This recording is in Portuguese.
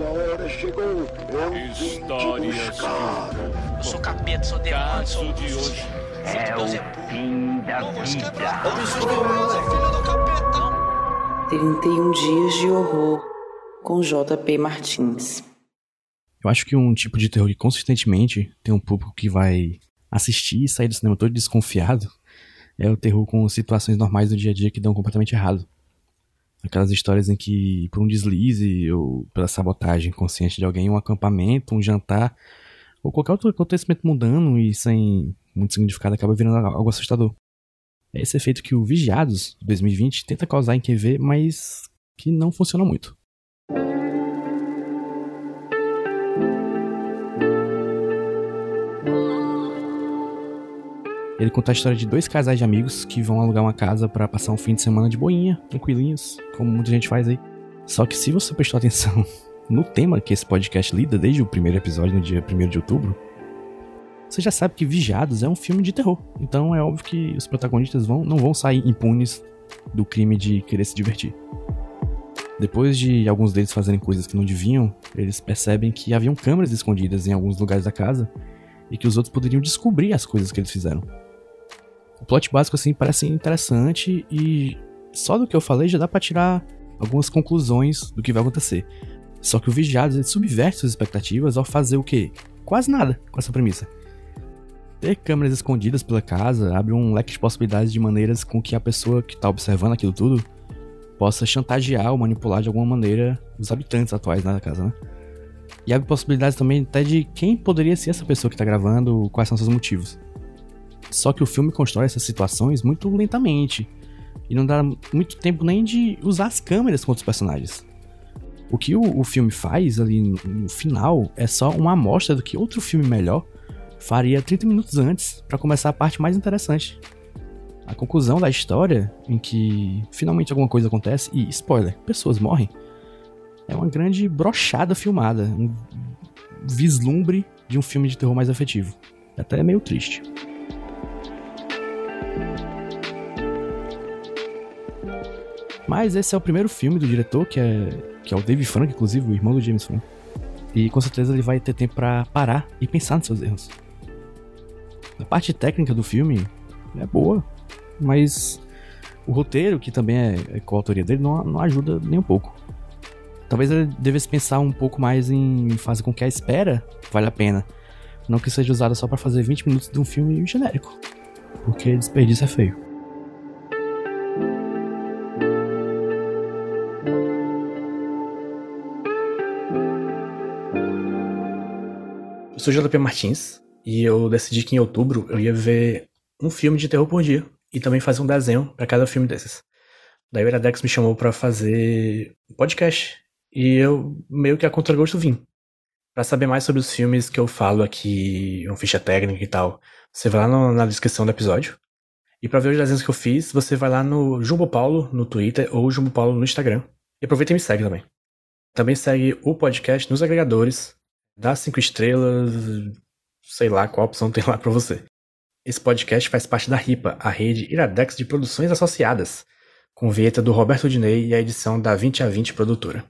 Sua hora chegou. Eu vim te buscar. Eu sou capeta, sou demônio, sou de hoje. É o fim da vida. 31 dias de horror com JP Martins. Eu acho que um tipo de terror que consistentemente tem um público que vai assistir e sair do cinema todo desconfiado é o terror com situações normais do dia a dia que dão completamente errado. Aquelas histórias em que, por um deslize ou pela sabotagem consciente de alguém, um acampamento, um jantar ou qualquer outro acontecimento mundano e sem muito significado acaba virando algo assustador. É esse efeito que o Vigiados, de 2020, tenta causar em quem vê, mas que não funciona muito. Ele conta a história de dois casais de amigos que vão alugar uma casa para passar um fim de semana de boinha, tranquilinhos, como muita gente faz aí. Só que se você prestou atenção no tema que esse podcast lida desde o primeiro episódio, no dia 1 de outubro, você já sabe que Vigiados é um filme de terror. Então é óbvio que os protagonistas vão, não vão sair impunes do crime de querer se divertir. Depois de alguns deles fazerem coisas que não deviam, eles percebem que haviam câmeras escondidas em alguns lugares da casa e que os outros poderiam descobrir as coisas que eles fizeram. O plot básico, assim, parece interessante e só do que eu falei já dá para tirar algumas conclusões do que vai acontecer. Só que o Vigiados ele subverte suas expectativas ao fazer o quê? Quase nada com essa premissa. Ter câmeras escondidas pela casa abre um leque de possibilidades de maneiras com que a pessoa que está observando aquilo tudo possa chantagear ou manipular de alguma maneira os habitantes atuais da casa, né? E abre possibilidades também até de quem poderia ser essa pessoa que está gravando, quais são seus motivos. Só que o filme constrói essas situações muito lentamente. E não dá muito tempo nem de usar as câmeras com outros personagens. O que o, o filme faz ali no, no, final é só uma amostra do que outro filme melhor faria 30 minutos antes para começar a parte mais interessante. A conclusão da história, em que finalmente alguma coisa acontece e, spoiler, pessoas morrem, é uma grande brochada filmada, um vislumbre de um filme de terror mais afetivo. É até meio triste. Mas esse é o primeiro filme do diretor, que é, que é o Dave Frank, inclusive, o irmão do James Frank. E com certeza ele vai ter tempo para parar e pensar nos seus erros. A parte técnica do filme é boa, mas o roteiro, que também é, é coautoria dele, não, não ajuda nem um pouco. Talvez ele devesse pensar um pouco mais em fazer com que a espera vale a pena, não que seja usada só para fazer 20 minutos de um filme genérico, porque desperdício é feio. Sou JP Martins e eu decidi que em outubro eu ia ver um filme de terror por dia e também fazer um desenho para cada filme desses. Daí o Iradex me chamou para fazer um podcast e eu meio que a contragosto vim. Para saber mais sobre os filmes que eu falo aqui, uma ficha técnica e tal, você vai lá no, na descrição do episódio. E para ver os desenhos que eu fiz, você vai lá no Jumbo Paulo no Twitter ou Jumbo Paulo no Instagram. E aproveita e me segue também. Também segue o podcast nos agregadores, Dá cinco estrelas, sei lá qual opção tem lá para você. Esse podcast faz parte da RIPA, a rede Iradex de produções associadas, com vinheta do Roberto Dinei e a edição da 20 a 20 produtora.